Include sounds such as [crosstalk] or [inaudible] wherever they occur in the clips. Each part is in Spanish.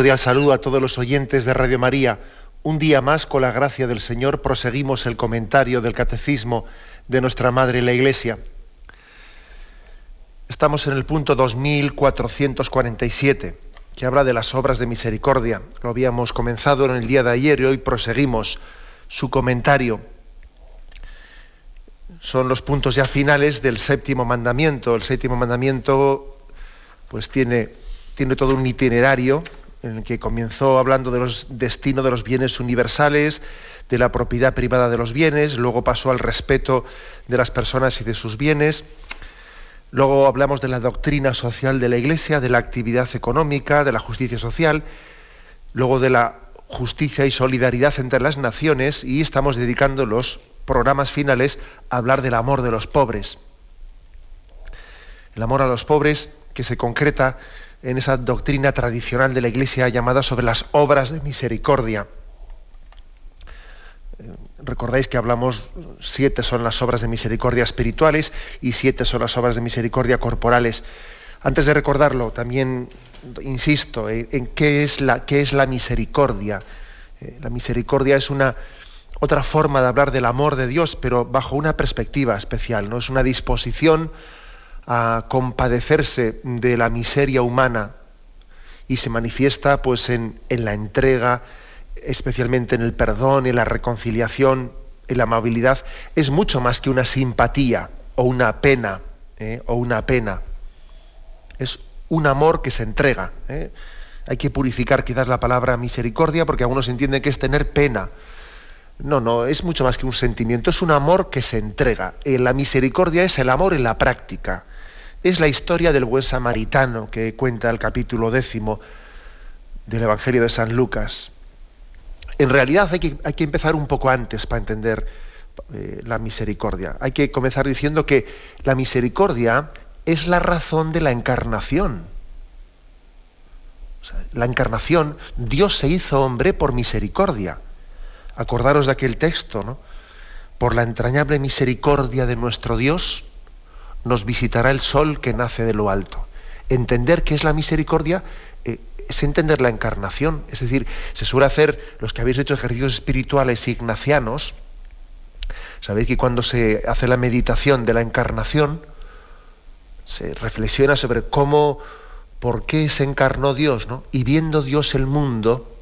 Cordial saludo a todos los oyentes de Radio María. Un día más, con la gracia del Señor, proseguimos el comentario del Catecismo de nuestra Madre la Iglesia. Estamos en el punto 2447, que habla de las obras de misericordia. Lo habíamos comenzado en el día de ayer y hoy proseguimos su comentario. Son los puntos ya finales del séptimo mandamiento. El séptimo mandamiento pues tiene, tiene todo un itinerario en el que comenzó hablando de los destinos de los bienes universales, de la propiedad privada de los bienes, luego pasó al respeto de las personas y de sus bienes, luego hablamos de la doctrina social de la Iglesia, de la actividad económica, de la justicia social, luego de la justicia y solidaridad entre las naciones y estamos dedicando los programas finales a hablar del amor de los pobres. El amor a los pobres que se concreta en esa doctrina tradicional de la Iglesia llamada sobre las obras de misericordia. Eh, recordáis que hablamos, siete son las obras de misericordia espirituales y siete son las obras de misericordia corporales. Antes de recordarlo, también insisto en, qué, es la, qué es la misericordia. Eh, la misericordia es una otra forma de hablar del amor de Dios, pero bajo una perspectiva especial, ¿no? Es una disposición a compadecerse de la miseria humana y se manifiesta pues en, la entrega, especialmente en el perdón, en la reconciliación, en la amabilidad, es mucho más que una simpatía o una pena ¿eh? o una pena. Es un amor que se entrega. ¿eh? Hay que purificar quizás la palabra misericordia porque algunos entienden que es tener pena. No, no, es mucho más que un sentimiento, es un amor que se entrega. Eh, la misericordia es el amor en la práctica es la historia del buen samaritano que cuenta el capítulo décimo del Evangelio de San Lucas. En realidad hay que, empezar un poco antes para entender eh, la misericordia. Hay que comenzar diciendo que la misericordia es la razón de la encarnación. la encarnación, Dios se hizo hombre por misericordia. Acordaros de aquel texto, ¿no? Por la entrañable misericordia de nuestro Dios, nos visitará el sol que nace de lo alto. Entender qué es la misericordia eh, es entender la encarnación. Es decir, se suele hacer, los que habéis hecho ejercicios espirituales ignacianos, sabéis que cuando se hace la meditación de la encarnación, se reflexiona sobre cómo, por qué se encarnó Dios, ¿no? Y viendo Dios el mundo,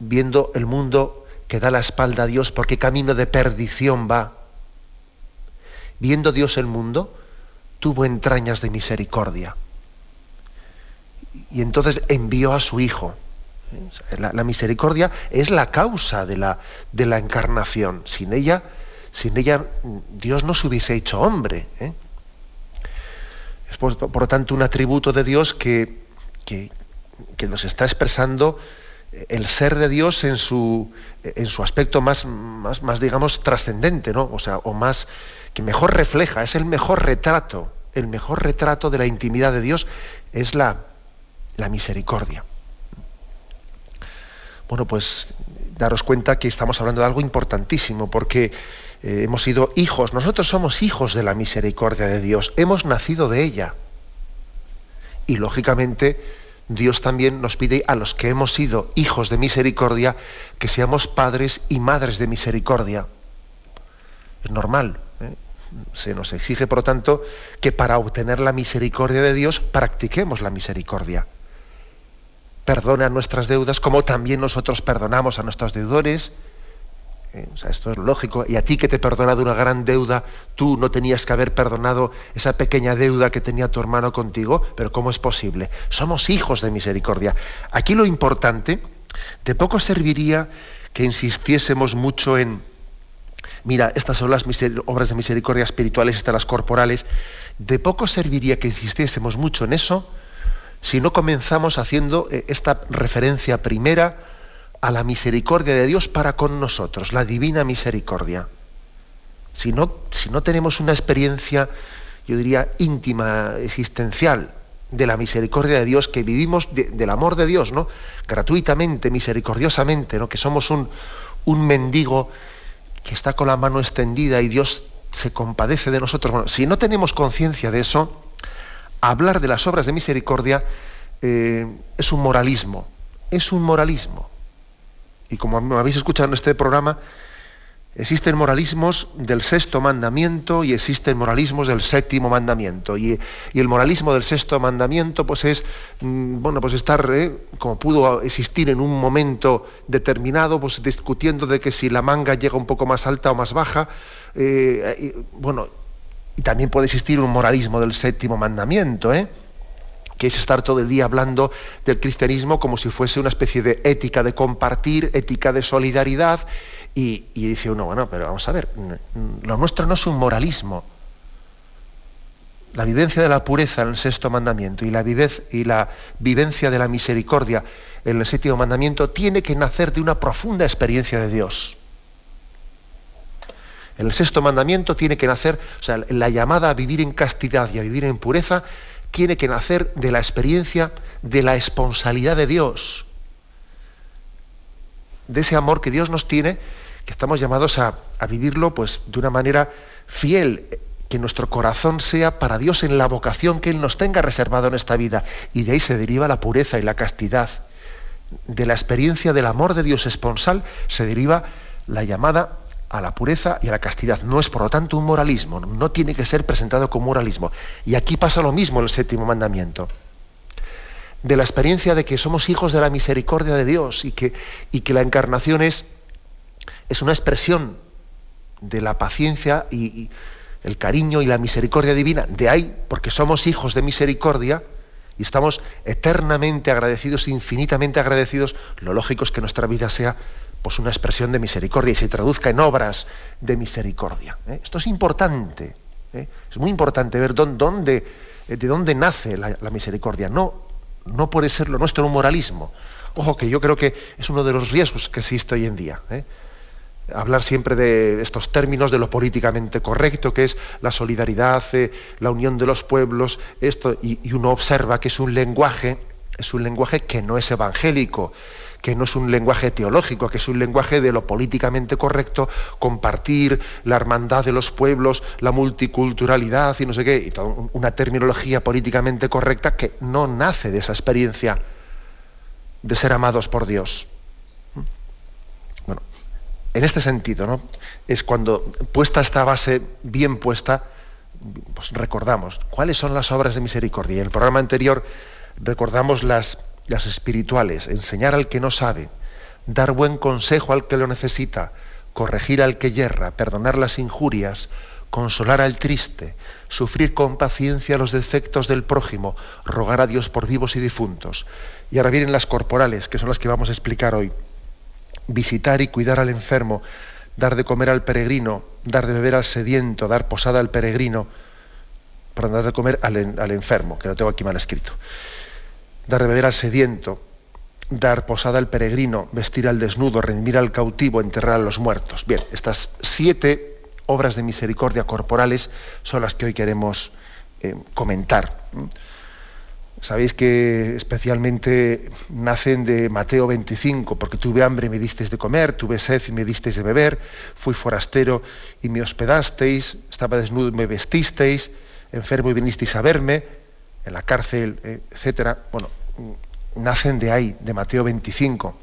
viendo el mundo que da la espalda a Dios, por qué camino de perdición va, viendo Dios el mundo, tuvo entrañas de misericordia. Y entonces envió a su Hijo. La, misericordia es la causa de la, de la, encarnación. Sin ella, sin ella, Dios no se hubiese hecho hombre. ¿eh? Es por, lo tanto un atributo de Dios que, que, nos está expresando el ser de Dios en su, en su aspecto más, más, más digamos, trascendente, ¿no? O sea, o más, que mejor refleja, es el mejor retrato, el mejor retrato de la intimidad de Dios es la, la misericordia. Bueno, pues daros cuenta que estamos hablando de algo importantísimo, porque eh, hemos sido hijos, nosotros somos hijos de la misericordia de Dios, hemos nacido de ella. Y lógicamente Dios también nos pide a los que hemos sido hijos de misericordia que seamos padres y madres de misericordia. Es normal. Se nos exige, por lo tanto, que para obtener la misericordia de Dios practiquemos la misericordia. Perdona nuestras deudas como también nosotros perdonamos a nuestros deudores. Eh, esto es lógico. Y a ti que te he perdonado una gran deuda, tú no tenías que haber perdonado esa pequeña deuda que tenía tu hermano contigo, pero ¿cómo es posible? Somos hijos de misericordia. Aquí lo importante, de poco serviría que insistiésemos mucho en, mira, estas son las obras de misericordia espirituales, estas las corporales, de poco serviría que insistiésemos mucho en eso si no comenzamos haciendo eh, esta referencia primera a la misericordia de Dios para con nosotros, la divina misericordia. Si no, si no tenemos una experiencia, yo diría, íntima, existencial, de la misericordia de Dios, que vivimos del amor de Dios, ¿no? Gratuitamente, misericordiosamente, ¿no? Que somos un, un mendigo que está con la mano extendida y Dios se compadece de nosotros. Bueno, si no tenemos conciencia de eso, hablar de las obras de misericordia eh, es un moralismo, es un moralismo. Y como me habéis escuchado en este programa, existen moralismos del sexto mandamiento y existen moralismos del séptimo mandamiento. Y, el moralismo del sexto mandamiento, pues es, mm, bueno, pues estar, eh, como pudo existir en un momento determinado, pues discutiendo de que si la manga llega un poco más alta o más baja, eh, bueno, y también puede existir un moralismo del séptimo mandamiento, ¿eh? que es estar todo el día hablando del cristianismo como si fuese una especie de ética de compartir, ética de solidaridad, y, dice uno, bueno, pero vamos a ver, lo nuestro no es un moralismo. La vivencia de la pureza en el sexto mandamiento y la, y la vivencia de la misericordia en el séptimo mandamiento tiene que nacer de una profunda experiencia de Dios. El sexto mandamiento tiene que nacer, o sea, la llamada a vivir en castidad y a vivir en pureza, tiene que nacer de la experiencia de la esponsalidad de Dios, de ese amor que Dios nos tiene, que estamos llamados a, vivirlo pues, de una manera fiel, que nuestro corazón sea para Dios en la vocación que Él nos tenga reservado en esta vida. Y de ahí se deriva la pureza y la castidad. De la experiencia del amor de Dios esponsal se deriva la llamada a la pureza y a la castidad. No es, por lo tanto, un moralismo, no tiene que ser presentado como moralismo. Y aquí pasa lo mismo en el séptimo mandamiento. De la experiencia de que somos hijos de la misericordia de Dios y que, y que la encarnación es, es una expresión de la paciencia y, el cariño y la misericordia divina. De ahí, porque somos hijos de misericordia, y estamos eternamente agradecidos, infinitamente agradecidos, lo lógico es que nuestra vida sea pues una expresión de misericordia y se traduzca en obras de misericordia. ¿eh? Esto es importante. ¿eh? Es muy importante ver dónde, eh, de dónde nace la, misericordia. No, no puede ser lo nuestro un moralismo. Ojo que yo creo que es uno de los riesgos que existe hoy en día. Hablar siempre de estos términos, de lo políticamente correcto, que es la solidaridad, la unión de los pueblos, esto, y, y uno observa que es un lenguaje, es un lenguaje que no es evangélico, que no es un lenguaje teológico, que es un lenguaje de lo políticamente correcto, compartir la hermandad de los pueblos, la multiculturalidad y no sé qué, y una terminología políticamente correcta que no nace de esa experiencia de ser amados por Dios. En este sentido, ¿no? Es cuando puesta esta base bien puesta, pues recordamos cuáles son las obras de misericordia. En el programa anterior recordamos las las espirituales, enseñar al que no sabe, dar buen consejo al que lo necesita, corregir al que yerra, perdonar las injurias, consolar al triste, sufrir con paciencia los defectos del prójimo, rogar a Dios por vivos y difuntos. Y ahora vienen las corporales, que son las que vamos a explicar hoy. Visitar y cuidar al enfermo, dar de comer al peregrino, dar de beber al sediento, dar posada al peregrino, para dar de comer al, enfermo, que lo tengo aquí mal escrito dar de beber al sediento, dar posada al peregrino, vestir al desnudo, redimir al cautivo, enterrar a los muertos. Bien, estas siete obras de misericordia corporales son las que hoy queremos eh, comentar. Sabéis que especialmente nacen de Mateo 25, porque tuve hambre y me disteis de comer, tuve sed y me disteis de beber, fui forastero y me hospedasteis, estaba desnudo y me vestisteis, enfermo y vinisteis a verme, en la cárcel, etcétera, bueno, nacen de ahí, de Mateo 25.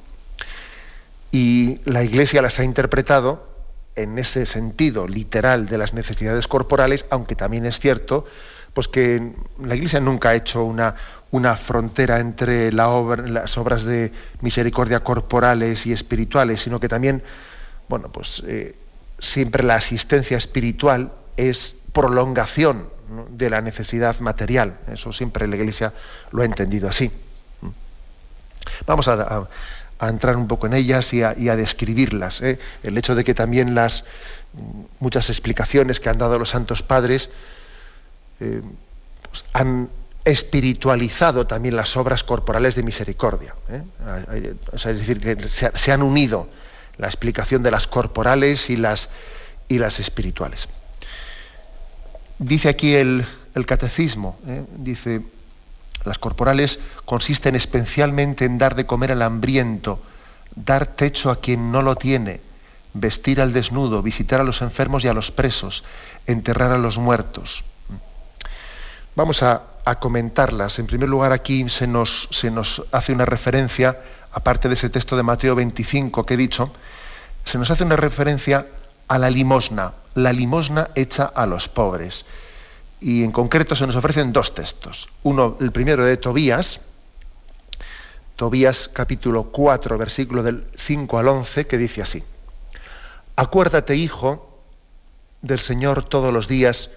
Y la Iglesia las ha interpretado en ese sentido literal de las necesidades corporales, aunque también es cierto pues que la Iglesia nunca ha hecho una, una frontera entre las obras de misericordia corporales y espirituales, sino que también, bueno, pues eh, siempre la asistencia espiritual es prolongación de la necesidad material. Eso siempre la Iglesia lo ha entendido así. Vamos a, entrar un poco en ellas y a, describirlas. ¿eh? El hecho de que también las muchas explicaciones que han dado los santos padres eh, pues han espiritualizado también las obras corporales de misericordia. ¿eh? es decir, que se, han unido la explicación de las corporales y las, y las espirituales. Dice aquí el, catecismo, ¿eh? dice, las corporales consisten especialmente en dar de comer al hambriento, dar techo a quien no lo tiene, vestir al desnudo, visitar a los enfermos y a los presos, enterrar a los muertos. Vamos a, comentarlas. En primer lugar, aquí se nos, hace una referencia, aparte de ese texto de Mateo 25 que he dicho, se nos hace una referencia a la limosna, la limosna hecha a los pobres. Y en concreto se nos ofrecen dos textos. Uno, el primero de Tobías, Tobías capítulo 4, versículo del 5 al 11, que dice así. Acuérdate, hijo, del Señor todos los días,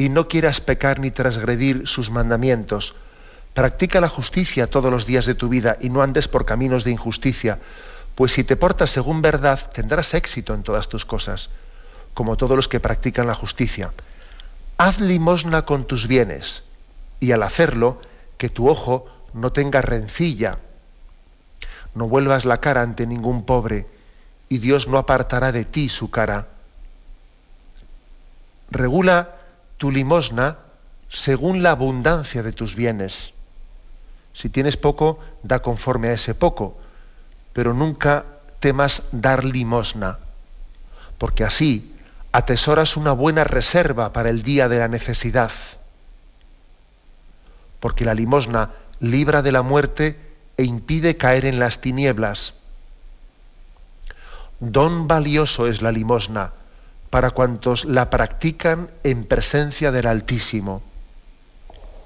y no quieras pecar ni transgredir sus mandamientos. Practica la justicia todos los días de tu vida y no andes por caminos de injusticia, pues si te portas según verdad tendrás éxito en todas tus cosas, como todos los que practican la justicia. Haz limosna con tus bienes y al hacerlo, que tu ojo no tenga rencilla. No vuelvas la cara ante ningún pobre y Dios no apartará de ti su cara. Regula tu limosna según la abundancia de tus bienes. Si tienes poco, da conforme a ese poco, pero nunca temas dar limosna, porque así atesoras una buena reserva para el día de la necesidad. Porque la limosna libra de la muerte e impide caer en las tinieblas. Don valioso es la limosna, para cuantos la practican en presencia del Altísimo.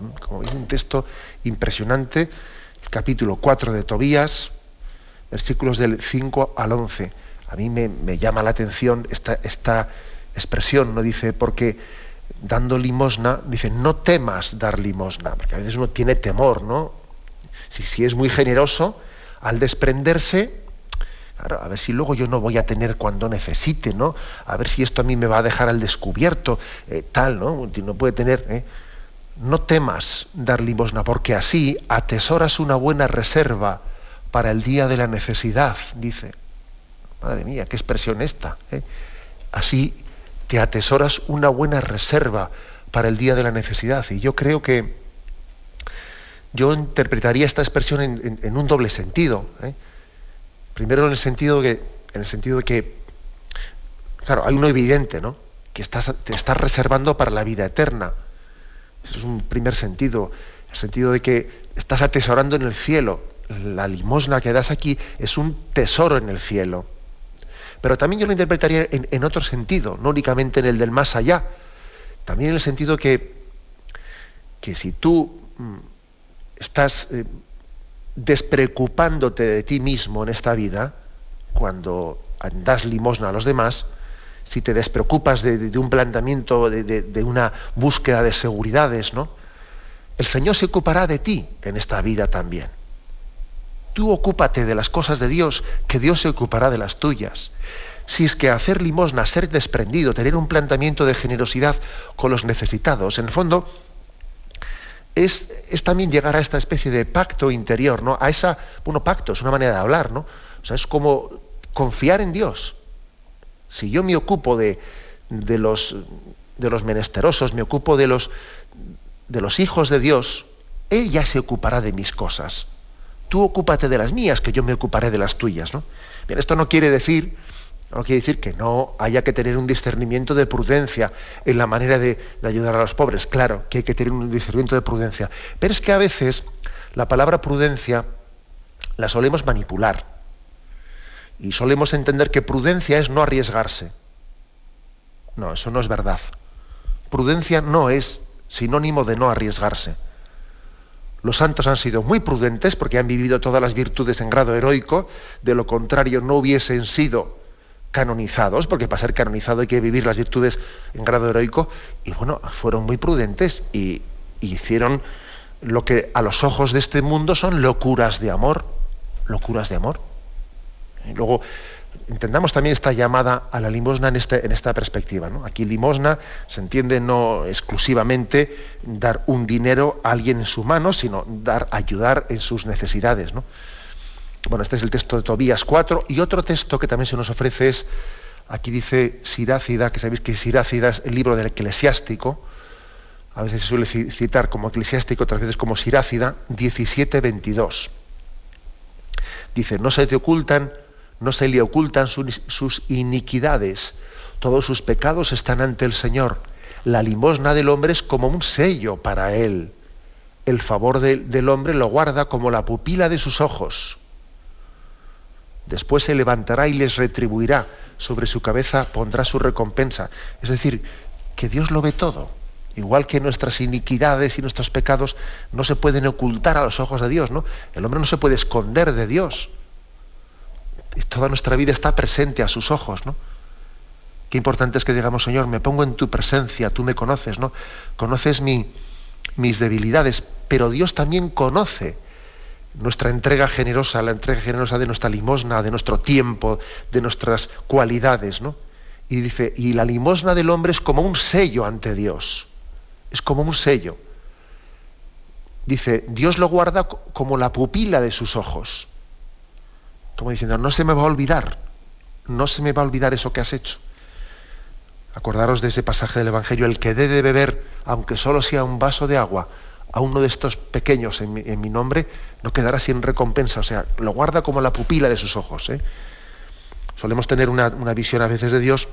¿Mm? Como veis, un texto impresionante, el capítulo 4 de Tobías, versículos del 5 al 11. A mí me, llama la atención esta, expresión, ¿no? Dice, porque dando limosna, dice, no temas dar limosna, porque a veces uno tiene temor, ¿no? Si, si es muy generoso, al desprenderse, a ver si luego yo no voy a tener cuando necesite, ¿no? A ver si esto a mí me va a dejar al descubierto, eh, tal, ¿no? No puede tener. ¿eh? No temas dar limosna, porque así atesoras una buena reserva para el día de la necesidad, dice. Madre mía, qué expresión esta. ¿eh? Así te atesoras una buena reserva para el día de la necesidad. Y yo creo que yo interpretaría esta expresión en, un doble sentido. Primero en el sentido de, en el sentido de que, claro, hay uno evidente, ¿no? Que estás, te estás reservando para la vida eterna. Ese es un primer sentido. El sentido de que estás atesorando en el cielo. La limosna que das aquí es un tesoro en el cielo. Pero también yo lo interpretaría en, otro sentido, no únicamente en el del más allá. También en el sentido que, que si tú mm, estás eh, despreocupándote de ti mismo en esta vida, cuando das limosna a los demás, si te despreocupas de, un planteamiento, de, una búsqueda de seguridades, ¿no? El Señor se ocupará de ti en esta vida también. Tú ocúpate de las cosas de Dios, que Dios se ocupará de las tuyas. Si es que hacer limosna, ser desprendido, tener un planteamiento de generosidad con los necesitados, en el fondo es, también llegar a esta especie de pacto interior, ¿no? A esa, bueno, pacto es una manera de hablar, ¿no? O sea, es como confiar en Dios. Si yo me ocupo de, de, los, de los menesterosos, me ocupo de los, de los hijos de Dios, Él ya se ocupará de mis cosas. Tú ocúpate de las mías, que yo me ocuparé de las tuyas, ¿no? Bien, esto no quiere decir no quiere decir que no haya que tener un discernimiento de prudencia en la manera de, ayudar a los pobres. Claro que hay que tener un discernimiento de prudencia. Pero es que a veces la palabra prudencia la solemos manipular. Y solemos entender que prudencia es no arriesgarse. No, eso no es verdad. Prudencia no es sinónimo de no arriesgarse. Los santos han sido muy prudentes porque han vivido todas las virtudes en grado heroico, de lo contrario no hubiesen sido canonizados, porque para ser canonizado hay que vivir las virtudes en grado heroico, y bueno, fueron muy prudentes y, hicieron lo que a los ojos de este mundo son locuras de amor, locuras de amor. Y luego entendamos también esta llamada a la limosna en, este, en esta perspectiva. Aquí limosna se entiende no exclusivamente dar un dinero a alguien en su mano, sino dar, ayudar en sus necesidades. Bueno, este es el texto de Tobías 4 y otro texto que también se nos ofrece es, aquí dice Sirácida, que sabéis que Sirácida es el libro del eclesiástico, a veces se suele citar como eclesiástico, otras veces como Sirácida, 17.22. Dice, no se te ocultan no se le ocultan sus, iniquidades, todos sus pecados están ante el Señor. La limosna del hombre es como un sello para él. El favor del hombre lo guarda como la pupila de sus ojos. Después se levantará y les retribuirá. Sobre su cabeza pondrá su recompensa. Es decir, que Dios lo ve todo. Igual que nuestras iniquidades y nuestros pecados no se pueden ocultar a los ojos de Dios, ¿no? El hombre no se puede esconder de Dios toda nuestra vida está presente a sus ojos, ¿no? Qué importante es que digamos, Señor, me pongo en tu presencia, tú me conoces, ¿no? Conoces mi, mis debilidades, pero Dios también conoce nuestra entrega generosa, la entrega generosa de nuestra limosna, de nuestro tiempo, de nuestras cualidades, ¿no? Y dice, y la limosna del hombre es como un sello ante Dios, es como un sello. Dice, Dios lo guarda como la pupila de sus ojos como diciendo, no se me va a olvidar, no se me va a olvidar eso que has hecho. Acordaros de ese pasaje del Evangelio, el que dé de beber, aunque solo sea un vaso de agua, a uno de estos pequeños en mi, nombre, no quedará sin recompensa, o sea, lo guarda como la pupila de sus ojos. ¿eh? Solemos tener una, visión a veces de Dios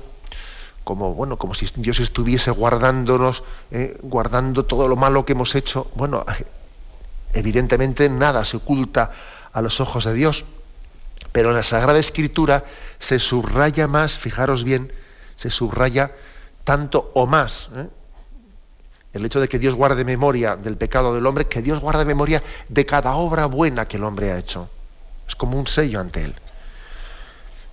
como bueno, como si Dios estuviese guardándonos, ¿eh? guardando todo lo malo que hemos hecho. Bueno, [laughs] evidentemente nada se oculta a los ojos de Dios. Pero en la Sagrada Escritura se subraya más, fijaros bien, se subraya tanto o más ¿eh? El hecho de que Dios guarde memoria del pecado del hombre, que Dios guarde memoria de cada obra buena que el hombre ha hecho. Es como un sello ante él.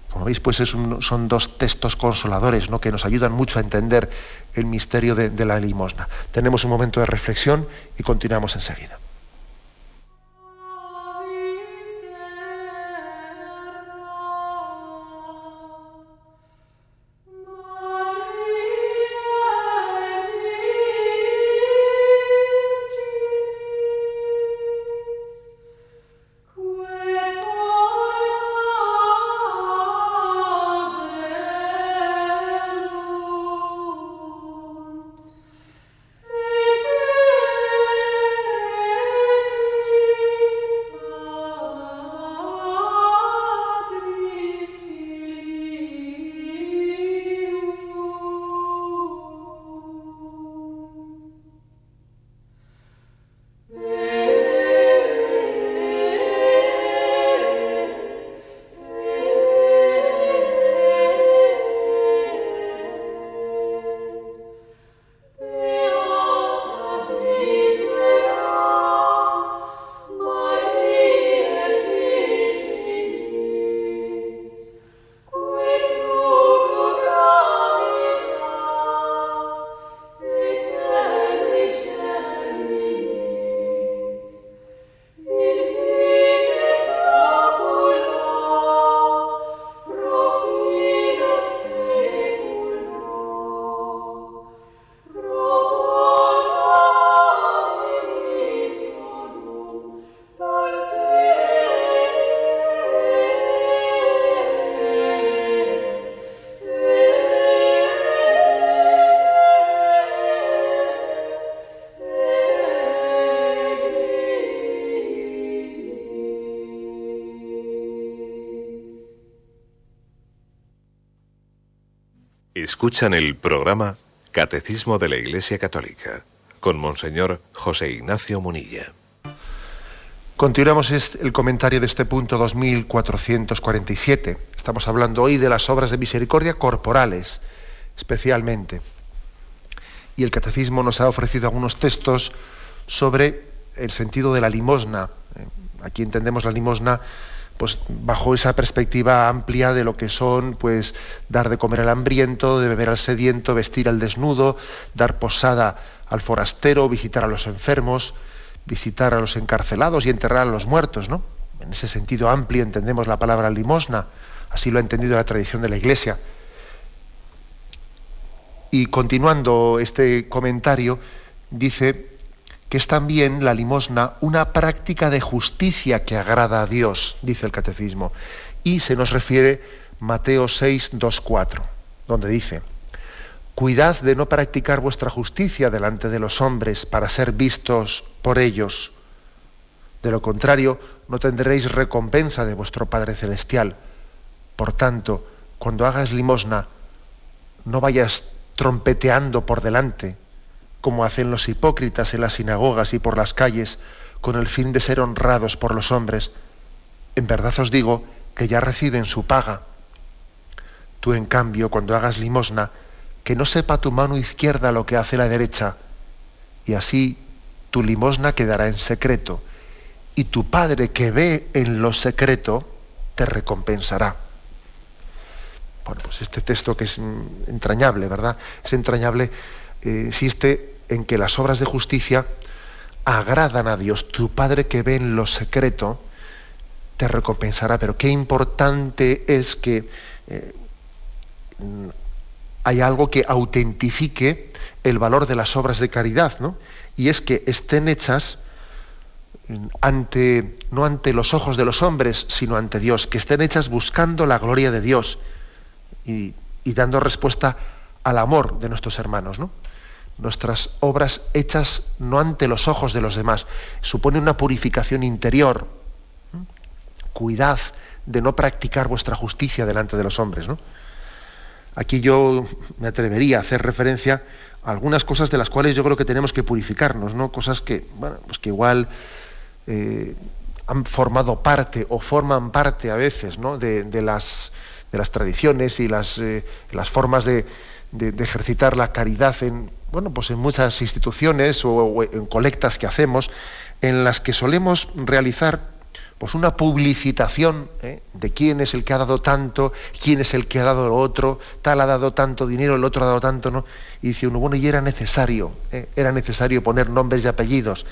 Como veis, pues son dos textos consoladores ¿no? que nos ayudan mucho a entender el misterio de la limosna. Tenemos un momento de reflexión y continuamos enseguida. Escuchan el programa Catecismo de la Iglesia Católica con Monseñor José Ignacio Munilla. Continuamos el comentario de este punto 2447. Estamos hablando hoy de las obras de misericordia corporales, especialmente. Y el Catecismo nos ha ofrecido algunos textos sobre el sentido de la limosna. Eh, aquí entendemos la limosna pues bajo esa perspectiva amplia de lo que son pues dar de comer al hambriento, de beber al sediento, vestir al desnudo, dar posada al forastero, visitar a los enfermos, visitar a los encarcelados y enterrar a los muertos, ¿no? En ese sentido amplio entendemos la palabra limosna, así lo ha entendido la tradición de la Iglesia. Y continuando este comentario, dice que es también la limosna una práctica de justicia que agrada a Dios, dice el catecismo. Y se nos refiere Mateo 6, 2, 4, donde dice, Cuidad de no practicar vuestra justicia delante de los hombres para ser vistos por ellos. De lo contrario, no tendréis recompensa de vuestro Padre Celestial. Por tanto, cuando hagas limosna, no vayas trompeteando por delante, como hacen los hipócritas en las sinagogas y por las calles, con el fin de ser honrados por los hombres. En verdad os digo que ya reciben su paga. Tú, en cambio, cuando hagas limosna, que no sepa tu mano izquierda lo que hace la derecha, y así tu limosna quedará en secreto, y tu Padre que ve en lo secreto te recompensará. Bueno, pues este texto que es entrañable, ¿verdad? Es entrañable, eh, insiste en que las obras de justicia agradan a Dios. Tu Padre que ve en lo secreto te recompensará. Pero qué importante es que eh, hay algo que autentifique el valor de las obras de caridad, ¿no? Y es que estén hechas ante, no ante los ojos de los hombres, sino ante Dios, que estén hechas buscando la gloria de Dios y, dando respuesta al amor de nuestros hermanos, ¿no? Nuestras obras hechas no ante los ojos de los demás, supone una purificación interior. Cuidad de no practicar vuestra justicia delante de los hombres, ¿no? Aquí yo me atrevería a hacer referencia a algunas cosas de las cuales yo creo que tenemos que purificarnos, ¿no? Cosas que, bueno, pues que igual eh, han formado parte o forman parte a veces ¿no? de, las, de las tradiciones y las, eh, las formas de, ejercitar la caridad en, bueno, pues en muchas instituciones o en colectas que hacemos, en las que solemos realizar pues una publicitación ¿eh? de quién es el que ha dado tanto, quién es el que ha dado lo otro, tal ha dado tanto dinero, el otro ha dado tanto, ¿no? Y dice uno, bueno, y era necesario, ¿eh? era necesario poner nombres y apellidos,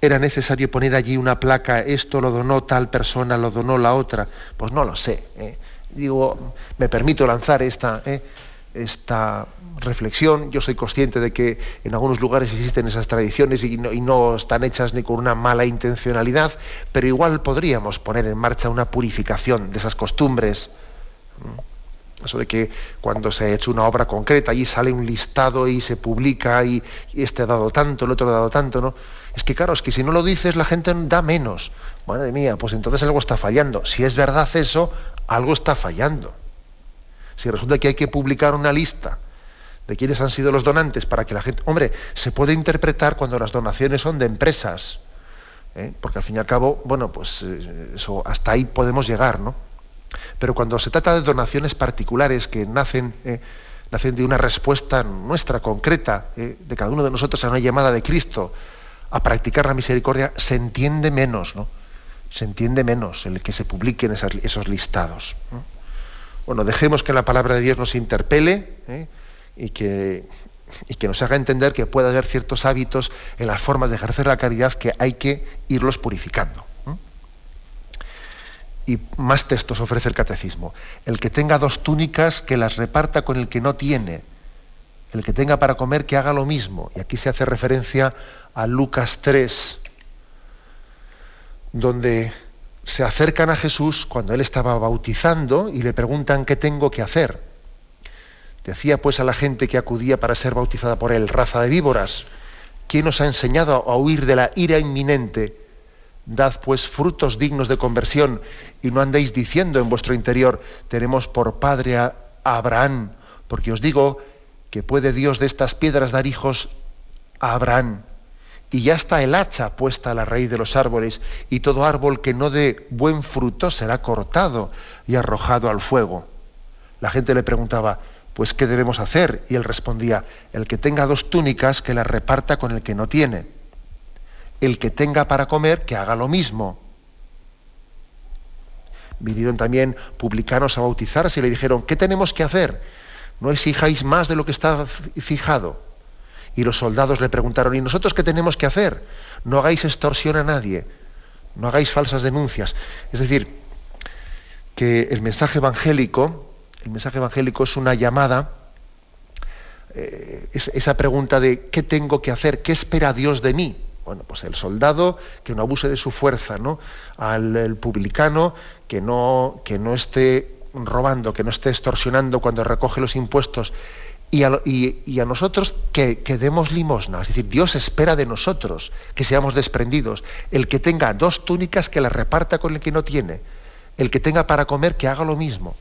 era necesario poner allí una placa, esto lo donó tal persona, lo donó la otra, pues no lo sé. ¿eh? Digo, me permito lanzar esta, esta reflexión. Yo soy consciente de que en algunos lugares existen esas tradiciones y no, están hechas ni con una mala intencionalidad, pero igual podríamos poner en marcha una purificación de esas costumbres. Eso de que cuando se ha hecho una obra concreta, allí sale un listado y se publica y, este ha dado tanto, el otro ha dado tanto, ¿no? Es que claro, es que si no lo dices la gente da menos. Madre mía, pues entonces algo está fallando. Si es verdad eso, algo está fallando. Si resulta que hay que publicar una lista de quiénes han sido los donantes para que la gente... Hombre, se puede interpretar cuando las donaciones son de empresas, ¿eh? porque al fin y al cabo, bueno, pues eh, eso, hasta ahí podemos llegar, ¿no? Pero cuando se trata de donaciones particulares que nacen, eh, de una respuesta nuestra, concreta, de cada uno de nosotros a una llamada de Cristo a practicar la misericordia, se entiende menos, ¿no? Se entiende menos el que se publiquen esos listados. Bueno, dejemos que la palabra de Dios nos interpele y que, que nos haga entender que puede haber ciertos hábitos en las formas de ejercer la caridad que hay que irlos purificando. Y más textos ofrece el catecismo. El que tenga dos túnicas, que las reparta con el que no tiene. El que tenga para comer, que haga lo mismo. Y aquí se hace referencia a Lucas 3, donde se acercan a Jesús cuando él estaba bautizando y le preguntan qué tengo que hacer. Decía pues a la gente que acudía para ser bautizada por él, raza de víboras, ¿quién os ha enseñado a huir de la ira inminente? Dad pues frutos dignos de conversión y no andéis diciendo en vuestro interior, tenemos por padre a Abraham, porque os digo que puede Dios de estas piedras dar hijos a Abraham. Y ya está el hacha puesta a la raíz de los árboles, y todo árbol que no dé buen fruto será cortado y arrojado al fuego. La gente le preguntaba, pues ¿qué debemos hacer? Y él respondía, el que tenga dos túnicas, que las reparta con el que no tiene. El que tenga para comer, que haga lo mismo. Vinieron también publicanos a bautizarse y le dijeron, ¿qué tenemos que hacer? No exijáis más de lo que está fijado. Y los soldados le preguntaron, ¿y nosotros qué tenemos que hacer? No hagáis extorsión a nadie. no hagáis falsas denuncias. Es decir, que el mensaje evangélico, el mensaje evangélico es una llamada, eh, esa pregunta de ¿qué tengo que hacer? ¿Qué espera Dios de mí? Bueno, pues el soldado que no abuse de su fuerza, ¿no? Al publicano que no, que no esté robando, que no esté extorsionando cuando recoge los impuestos, y a, nosotros que, que, demos limosna. Es decir, Dios espera de nosotros que seamos desprendidos. El que tenga dos túnicas que las reparta con el que no tiene. El que tenga para comer que haga lo mismo.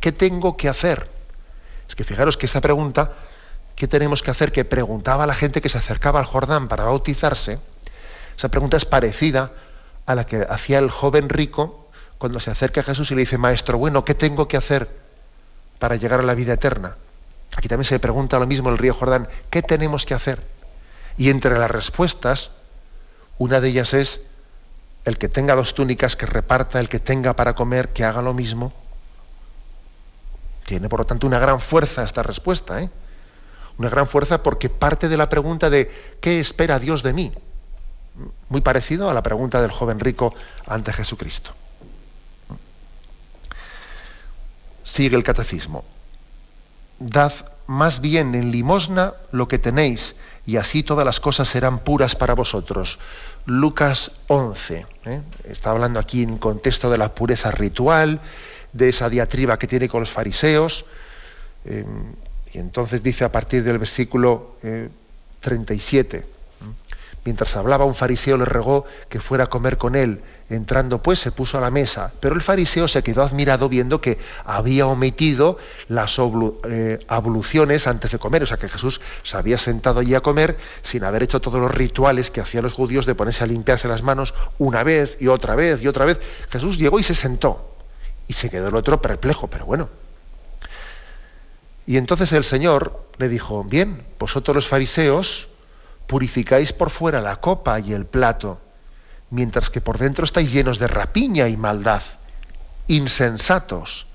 ¿Qué tengo que hacer? Es que fijaros que esa pregunta, ¿qué tenemos que hacer? Que preguntaba la gente que se acercaba al Jordán para bautizarse. Esa pregunta es parecida a la que hacía el joven rico cuando se acerca a Jesús y le dice, Maestro, bueno, ¿qué tengo que hacer para llegar a la vida eterna? Aquí también se pregunta lo mismo el río Jordán, ¿qué tenemos que hacer? Y entre las respuestas, una de ellas es, el que tenga dos túnicas que reparta, el que tenga para comer que haga lo mismo. Tiene por lo tanto una gran fuerza esta respuesta, ¿eh? Una gran fuerza porque parte de la pregunta de ¿qué espera Dios de mí? Muy parecido a la pregunta del joven rico ante Jesucristo. Sigue el catecismo dad más bien en limosna lo que tenéis, y así todas las cosas serán puras para vosotros. Lucas 11. ¿eh? Está hablando aquí en contexto de la pureza ritual, de esa diatriba que tiene con los fariseos. Eh, y entonces dice a partir del versículo 37, eh, mientras hablaba un fariseo le rogó que fuera a comer con él. Entrando pues se puso a la mesa, pero el fariseo se quedó admirado viendo que había omitido las eh, abluciones antes de comer, o sea que Jesús se había sentado allí a comer sin haber hecho todos los rituales que hacían los judíos de ponerse a limpiarse las manos una vez y otra vez y otra vez. Jesús llegó y se sentó y se quedó el otro perplejo, pero bueno. Y entonces el Señor le dijo, bien, vosotros los fariseos purificáis por fuera la copa y el plato mientras que por dentro estáis llenos de rapiña y maldad, insensatos.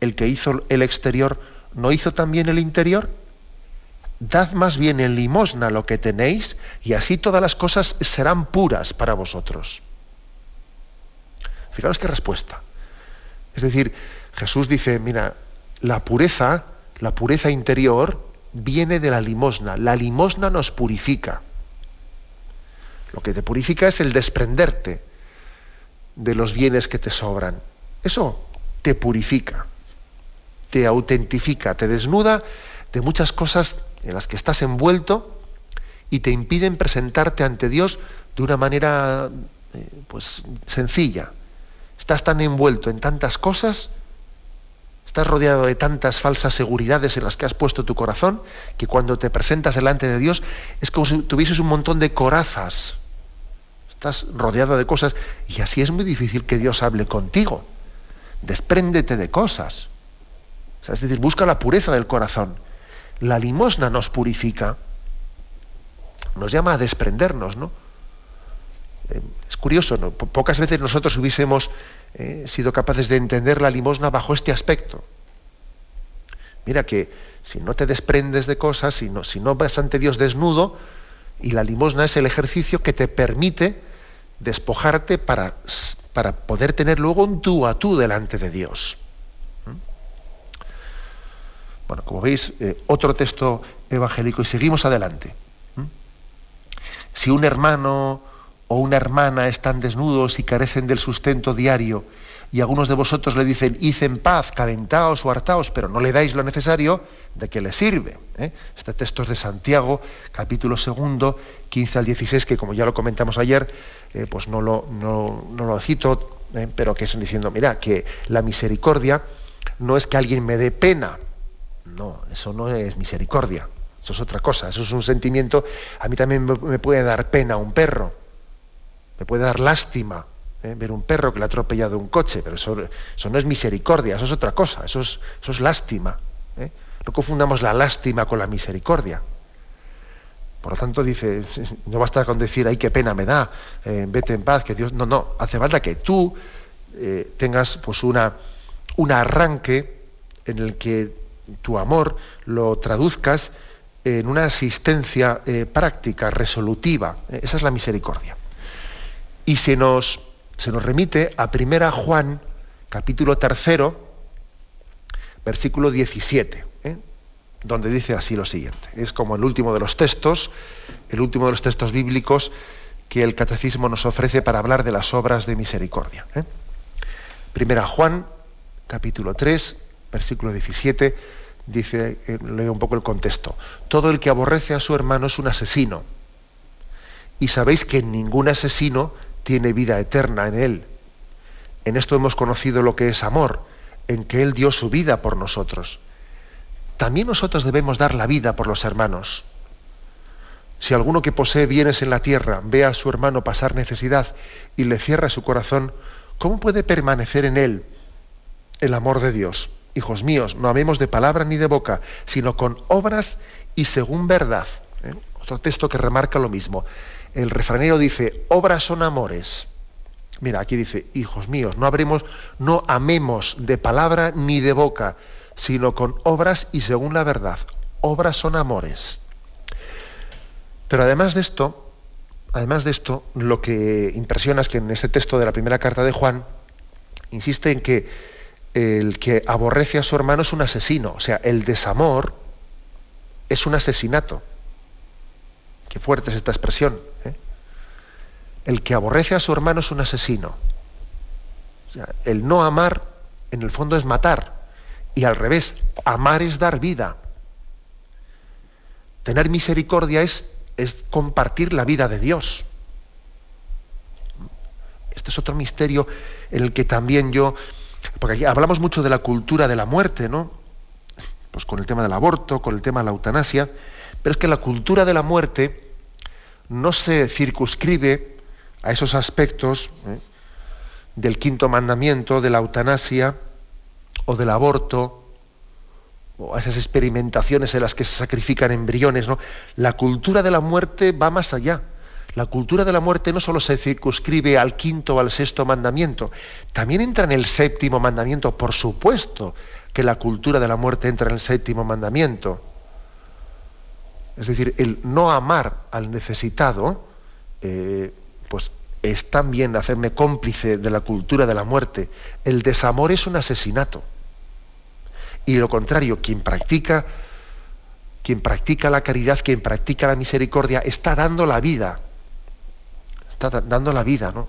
El que hizo el exterior, ¿no hizo también el interior? Dad más bien en limosna lo que tenéis, y así todas las cosas serán puras para vosotros. Fijaros qué respuesta. Es decir, Jesús dice, mira, la pureza, la pureza interior viene de la limosna. La limosna nos purifica. Lo que te purifica es el desprenderte de los bienes que te sobran. Eso te purifica, te autentifica, te desnuda de muchas cosas en las que estás envuelto y te impiden presentarte ante Dios de una manera eh, pues sencilla. Estás tan envuelto en tantas cosas, estás rodeado de tantas falsas seguridades en las que has puesto tu corazón, que cuando te presentas delante de Dios es como si tuvieses un montón de corazas estás rodeada de cosas y así es muy difícil que Dios hable contigo. Despréndete de cosas. es decir, busca la pureza del corazón. La limosna nos purifica, nos llama a desprendernos, ¿no? Eh, es curioso, pocas veces nosotros hubiésemos eh, sido capaces de entender la limosna bajo este aspecto. Mira que si no te desprendes de cosas, si no, si no vas ante Dios desnudo, y la limosna es el ejercicio que te permite despojarte para, para poder tener luego un tú a tú delante de Dios. ¿Mm? Bueno, como veis, eh, otro texto evangélico y seguimos adelante. ¿Mm? Si un hermano o una hermana están desnudos y carecen del sustento diario, y algunos de vosotros le dicen, id en paz, calentaos o hartaos, pero no le dais lo necesario, ¿de qué le sirve? ¿Eh? Este texto es de Santiago, capítulo segundo, 15 al 16, que como ya lo comentamos ayer, eh, pues no lo, no, lo cito, ¿eh? pero que están diciendo, mira, que la misericordia no es que alguien me dé pena, no, eso no es misericordia, eso es otra cosa, eso es un sentimiento, a mí también me puede dar pena un perro, me puede dar lástima ¿eh? ver un perro que le ha atropellado un coche, pero eso, eso, no es misericordia, eso es otra cosa, eso es, eso es lástima. ¿eh? No confundamos la lástima con la misericordia. Por lo tanto, dice, [laughs] no basta con decir, ay, qué pena me da, eh, vete en paz, que Dios. No, no, hace falta que tú tengas pues una, un arranque en el que tu amor lo traduzcas en una asistencia práctica, resolutiva. Esa es la misericordia. Y se nos, se nos remite a Primera Juan, capítulo tercero, versículo 17, ¿eh? donde dice así lo siguiente. Es como el último de los textos, el último de los textos bíblicos que el catecismo nos ofrece para hablar de las obras de misericordia. ¿eh? Primera Juan, capítulo 3, versículo 17, dice, eh, leo un poco el contexto. Todo el que aborrece a su hermano es un asesino. Y sabéis que ningún asesino tiene vida eterna en él. En esto hemos conocido lo que es amor, en que Él dio su vida por nosotros. También nosotros debemos dar la vida por los hermanos. Si alguno que posee bienes en la tierra ve a su hermano pasar necesidad y le cierra su corazón, ¿cómo puede permanecer en él el amor de Dios? Hijos míos, no amemos de palabra ni de boca, sino con obras y según verdad. ¿eh? Otro texto que remarca lo mismo. El refranero dice, obras son amores. Mira, aquí dice, hijos míos, no habremos, no amemos de palabra ni de boca, sino con obras y según la verdad. Obras son amores. Pero además de esto, además de esto, lo que impresiona es que en este texto de la primera carta de Juan insiste en que el que aborrece a su hermano es un asesino, o sea, el desamor es un asesinato. Qué fuerte es esta expresión. ¿eh? El que aborrece a su hermano es un asesino. O sea, el no amar, en el fondo, es matar. Y al revés, amar es dar vida. Tener misericordia es es compartir la vida de Dios. Este es otro misterio en el que también yo, porque aquí hablamos mucho de la cultura de la muerte, ¿no? Pues con el tema del aborto, con el tema de la eutanasia, pero es que la cultura de la muerte no se circunscribe a esos aspectos ¿eh? del quinto mandamiento, de la eutanasia o del aborto, o a esas experimentaciones en las que se sacrifican embriones, ¿no? La cultura de la muerte va más allá. La cultura de la muerte no solo se circunscribe al quinto o al sexto mandamiento, también entra en el séptimo mandamiento, por supuesto que la cultura de la muerte entra en el séptimo mandamiento. Es decir, el no amar al necesitado, eh, pues es también hacerme cómplice de la cultura de la muerte. El desamor es un asesinato. Y lo contrario, quien practica, quien practica la caridad, quien practica la misericordia, está dando la vida. Está dando la vida, ¿no?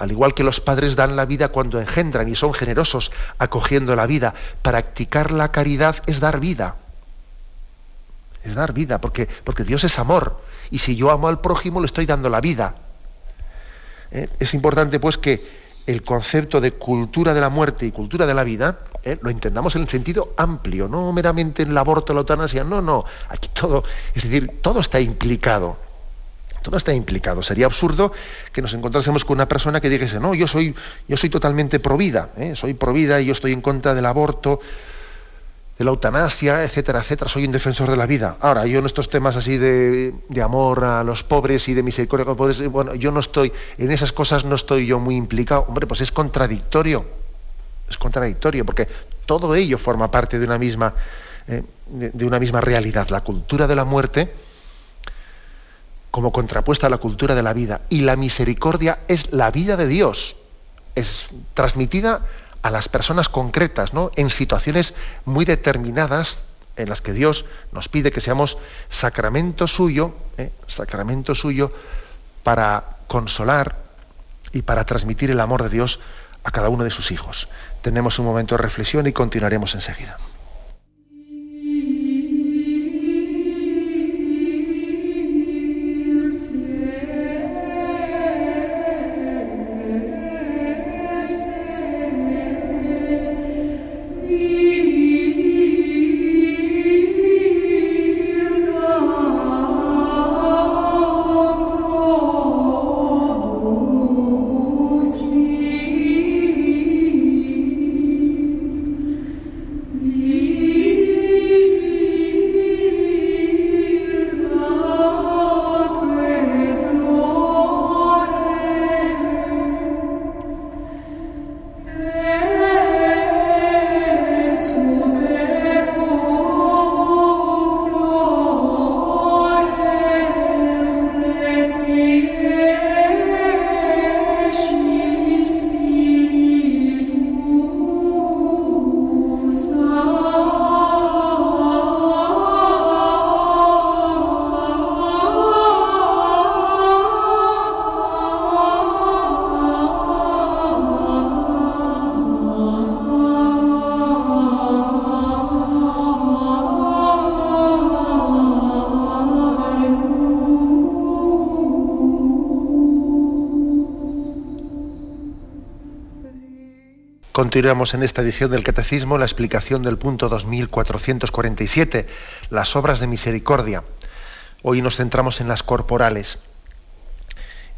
Al igual que los padres dan la vida cuando engendran y son generosos acogiendo la vida, practicar la caridad es dar vida. Es dar vida, porque, porque Dios es amor. Y si yo amo al prójimo, le estoy dando la vida. ¿Eh? Es importante, pues, que el concepto de cultura de la muerte y cultura de la vida ¿eh? lo entendamos en el sentido amplio, no meramente en el aborto, la eutanasia, no, no, aquí todo, es decir, todo está implicado. Todo está implicado. Sería absurdo que nos encontrásemos con una persona que dijese, no, yo soy, yo soy totalmente provida, ¿eh? soy provida y yo estoy en contra del aborto, de la eutanasia, etcétera, etcétera. Soy un defensor de la vida. Ahora, yo en estos temas así de, amor a los pobres y de misericordia con los pobres, bueno, yo no estoy, en esas cosas no estoy yo muy implicado. Hombre, pues es contradictorio. Es contradictorio, porque todo ello forma parte de una misma, eh, de una misma realidad. La cultura de la muerte como contrapuesta a la cultura de la vida. Y la misericordia es la vida de Dios. Es transmitida a las personas concretas, ¿no? En situaciones muy determinadas en las que Dios nos pide que seamos sacramento suyo, ¿eh? sacramento suyo para consolar y para transmitir el amor de Dios a cada uno de sus hijos. Tenemos un momento de reflexión y continuaremos enseguida. Continuamos en esta edición del Catecismo la explicación del punto 2447, las obras de misericordia. Hoy nos centramos en las corporales.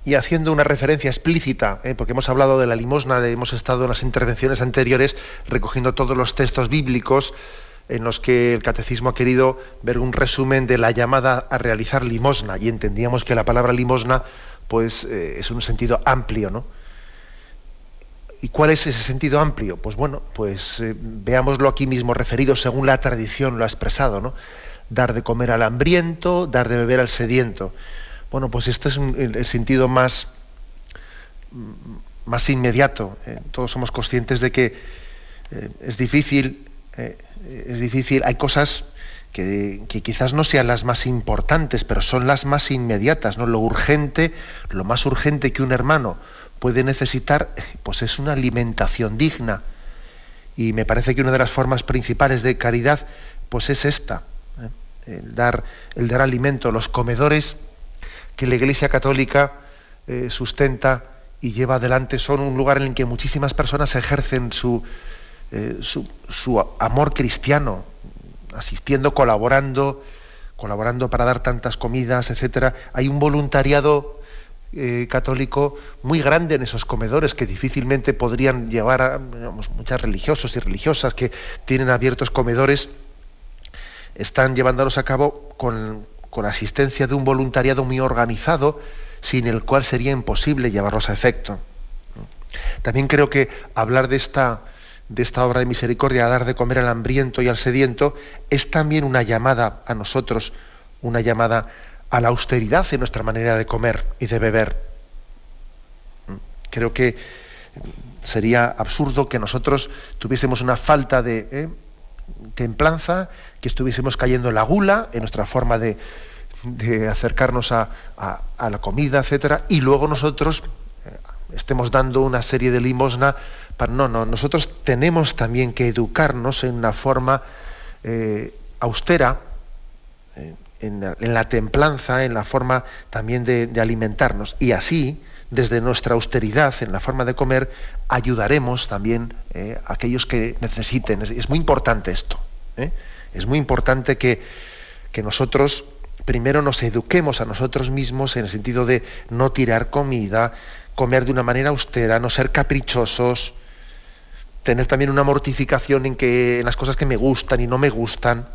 Y haciendo una referencia explícita, ¿eh? porque hemos hablado de la limosna, hemos estado en las intervenciones anteriores recogiendo todos los textos bíblicos en los que el catecismo ha querido ver un resumen de la llamada a realizar limosna y entendíamos que la palabra limosna pues eh, es un sentido amplio, ¿no? ¿Y cuál es ese sentido amplio? Pues bueno, pues eh, veámoslo aquí mismo referido según la tradición lo ha expresado, ¿no? Dar de comer al hambriento, dar de beber al sediento. Bueno, pues este es el, sentido más, más inmediato. ¿eh? Todos somos conscientes de que eh, es difícil, es difícil, hay cosas que, que, quizás no sean las más importantes, pero son las más inmediatas, ¿no? Lo urgente, lo más urgente que un hermano puede necesitar, pues es una alimentación digna. Y me parece que una de las formas principales de caridad, pues es esta, ¿eh? el, dar, el dar alimento, los comedores que la Iglesia Católica eh, sustenta y lleva adelante son un lugar en el que muchísimas personas ejercen su, eh, su, su amor cristiano, asistiendo, colaborando, colaborando para dar tantas comidas, etcétera. Hay un voluntariado eh, católico muy grande en esos comedores que difícilmente podrían llevar a muchas religiosos y religiosas que tienen abiertos comedores, están llevándolos a cabo con, con asistencia de un voluntariado muy organizado, sin el cual sería imposible llevarlos a efecto. También creo que hablar de esta, de esta obra de misericordia, dar de comer al hambriento y al sediento, es también una llamada a nosotros, una llamada a la austeridad en nuestra manera de comer y de beber. Creo que sería absurdo que nosotros tuviésemos una falta de ¿eh? templanza, que estuviésemos cayendo en la gula, en nuestra forma de, acercarnos a, la comida, etcétera, y luego nosotros eh, estemos dando una serie de limosna. Para, no, no, nosotros tenemos también que educarnos en una forma eh, austera, en la, templanza, en la forma también de, alimentarnos. Y así, desde nuestra austeridad, en la forma de comer, ayudaremos también eh, a aquellos que necesiten. Es, muy importante esto. ¿eh? Es muy importante que, que nosotros primero nos eduquemos a nosotros mismos en el sentido de no tirar comida, comer de una manera austera, no ser caprichosos, tener también una mortificación en que en las cosas que me gustan y no me gustan.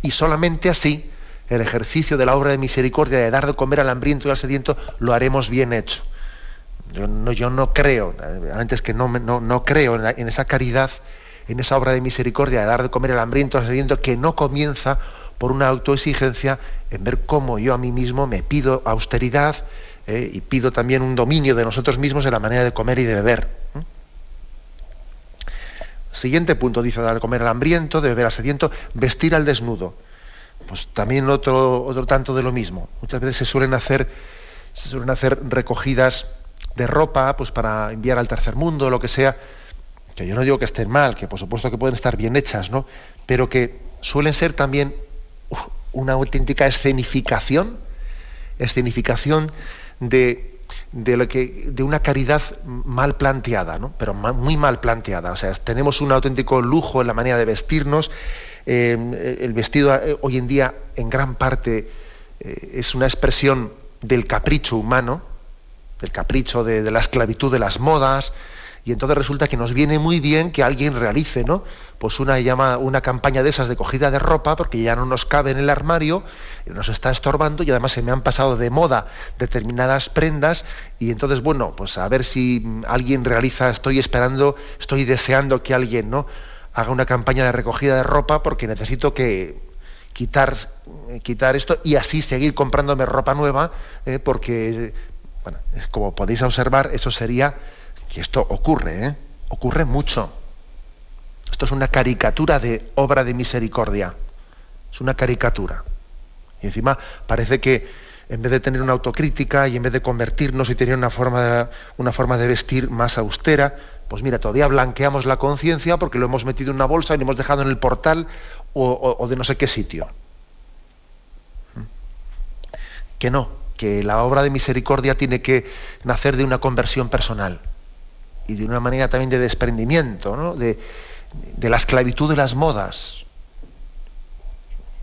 Y solamente así el ejercicio de la obra de misericordia, de dar de comer al hambriento y al sediento, lo haremos bien hecho. Yo no, creo, antes que no, no, creo en, esa caridad, en esa obra de misericordia, de dar de comer al hambriento al sediento, que no comienza por una autoexigencia en ver cómo yo a mí mismo me pido austeridad eh, y pido también un dominio de nosotros mismos en la manera de comer y de beber. Siguiente punto dice dar de comer al hambriento, de beber al sediento, vestir al desnudo pues también otro, tanto de lo mismo. Muchas veces se suelen hacer, se suelen hacer recogidas de ropa pues para enviar al tercer mundo, lo que sea, que yo no digo que estén mal, que por supuesto que pueden estar bien hechas, ¿no? Pero que suelen ser también una auténtica escenificación, escenificación de, de, lo que, de una caridad mal planteada, ¿no? pero muy mal planteada. O sea, tenemos un auténtico lujo en la manera de vestirnos eh, el vestido eh, hoy en día en gran parte eh, es una expresión del capricho humano, del capricho de, la esclavitud de las modas, y entonces resulta que nos viene muy bien que alguien realice ¿no? pues una, llama, una campaña de esas de cogida de ropa porque ya no nos cabe en el armario, nos está estorbando y además se me han pasado de moda determinadas prendas y entonces bueno, pues a ver si alguien realiza, estoy esperando, estoy deseando que alguien ¿no? Haga una campaña de recogida de ropa porque necesito que quitar, quitar esto y así seguir comprándome ropa nueva, eh, porque, bueno, como podéis observar, eso sería, que esto ocurre, ¿eh? ocurre mucho. Esto es una caricatura de obra de misericordia, es una caricatura. Y encima parece que en vez de tener una autocrítica y en vez de convertirnos y tener una forma una forma de vestir más austera, pues mira, todavía blanqueamos la conciencia porque lo hemos metido en una bolsa y lo hemos dejado en el portal o, de no sé qué sitio. ¿Mm? Que no, que la obra de misericordia tiene que nacer de una conversión personal. y de una manera también de desprendimiento, ¿no? de, de la esclavitud de las modas.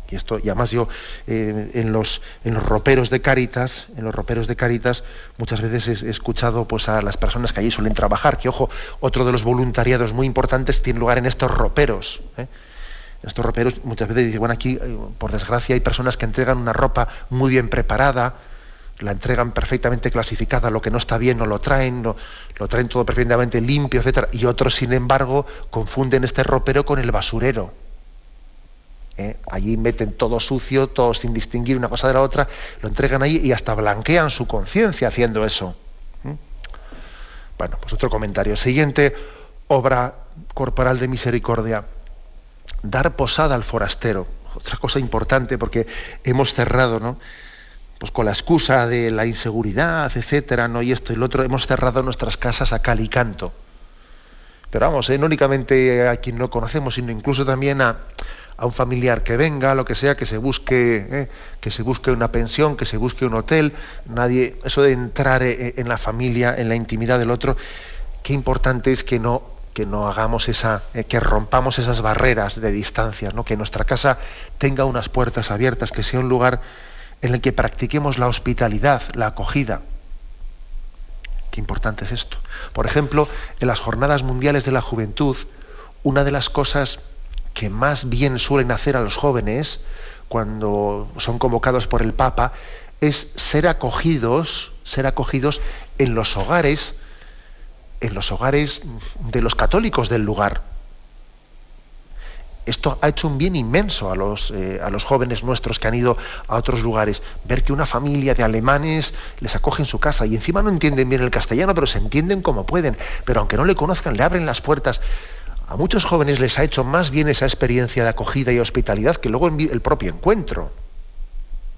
Y esto, y además yo eh, en, los, en los roperos de Cáritas, en los roperos de Cáritas, muchas veces he, escuchado pues, a las personas que allí suelen trabajar, que ojo, otro de los voluntariados muy importantes tiene lugar en estos roperos. ¿eh? Estos roperos muchas veces dicen, bueno, aquí, eh, por desgracia, hay personas que entregan una ropa muy bien preparada, la entregan perfectamente clasificada, lo que no está bien no lo traen, no, lo traen todo perfectamente limpio, etcétera, y otros, sin embargo, confunden este ropero con el basurero. ¿Eh? Allí meten todo sucio, todo sin distinguir una cosa de la otra, lo entregan ahí y hasta blanquean su conciencia haciendo eso. ¿Mm? Bueno, pues otro comentario. Siguiente obra corporal de misericordia. Dar posada al forastero. Otra cosa importante porque hemos cerrado, ¿no? Pues con la excusa de la inseguridad, etcétera, ¿no? Y esto y lo otro, hemos cerrado nuestras casas a cal y canto. Pero vamos, ¿eh? no únicamente a quien no conocemos, sino incluso también a, a un familiar que venga, lo que sea, que se busque, eh, que se busque una pensión, que se busque un hotel, nadie, eso de entrar eh, en la familia, en la intimidad del otro, qué importante es que no, que no hagamos esa, eh, que rompamos esas barreras de distancias, ¿no? que nuestra casa tenga unas puertas abiertas, que sea un lugar en el que practiquemos la hospitalidad, la acogida. Qué importante es esto. Por ejemplo, en las jornadas mundiales de la juventud, una de las cosas que más bien suelen hacer a los jóvenes cuando son convocados por el Papa es ser acogidos, ser acogidos en los hogares, en los hogares de los católicos del lugar. Esto ha hecho un bien inmenso a los, eh, a los jóvenes nuestros que han ido a otros lugares. Ver que una familia de alemanes les acoge en su casa y encima no entienden bien el castellano, pero se entienden como pueden. Pero aunque no le conozcan, le abren las puertas a muchos jóvenes les ha hecho más bien esa experiencia de acogida y hospitalidad que luego el propio encuentro.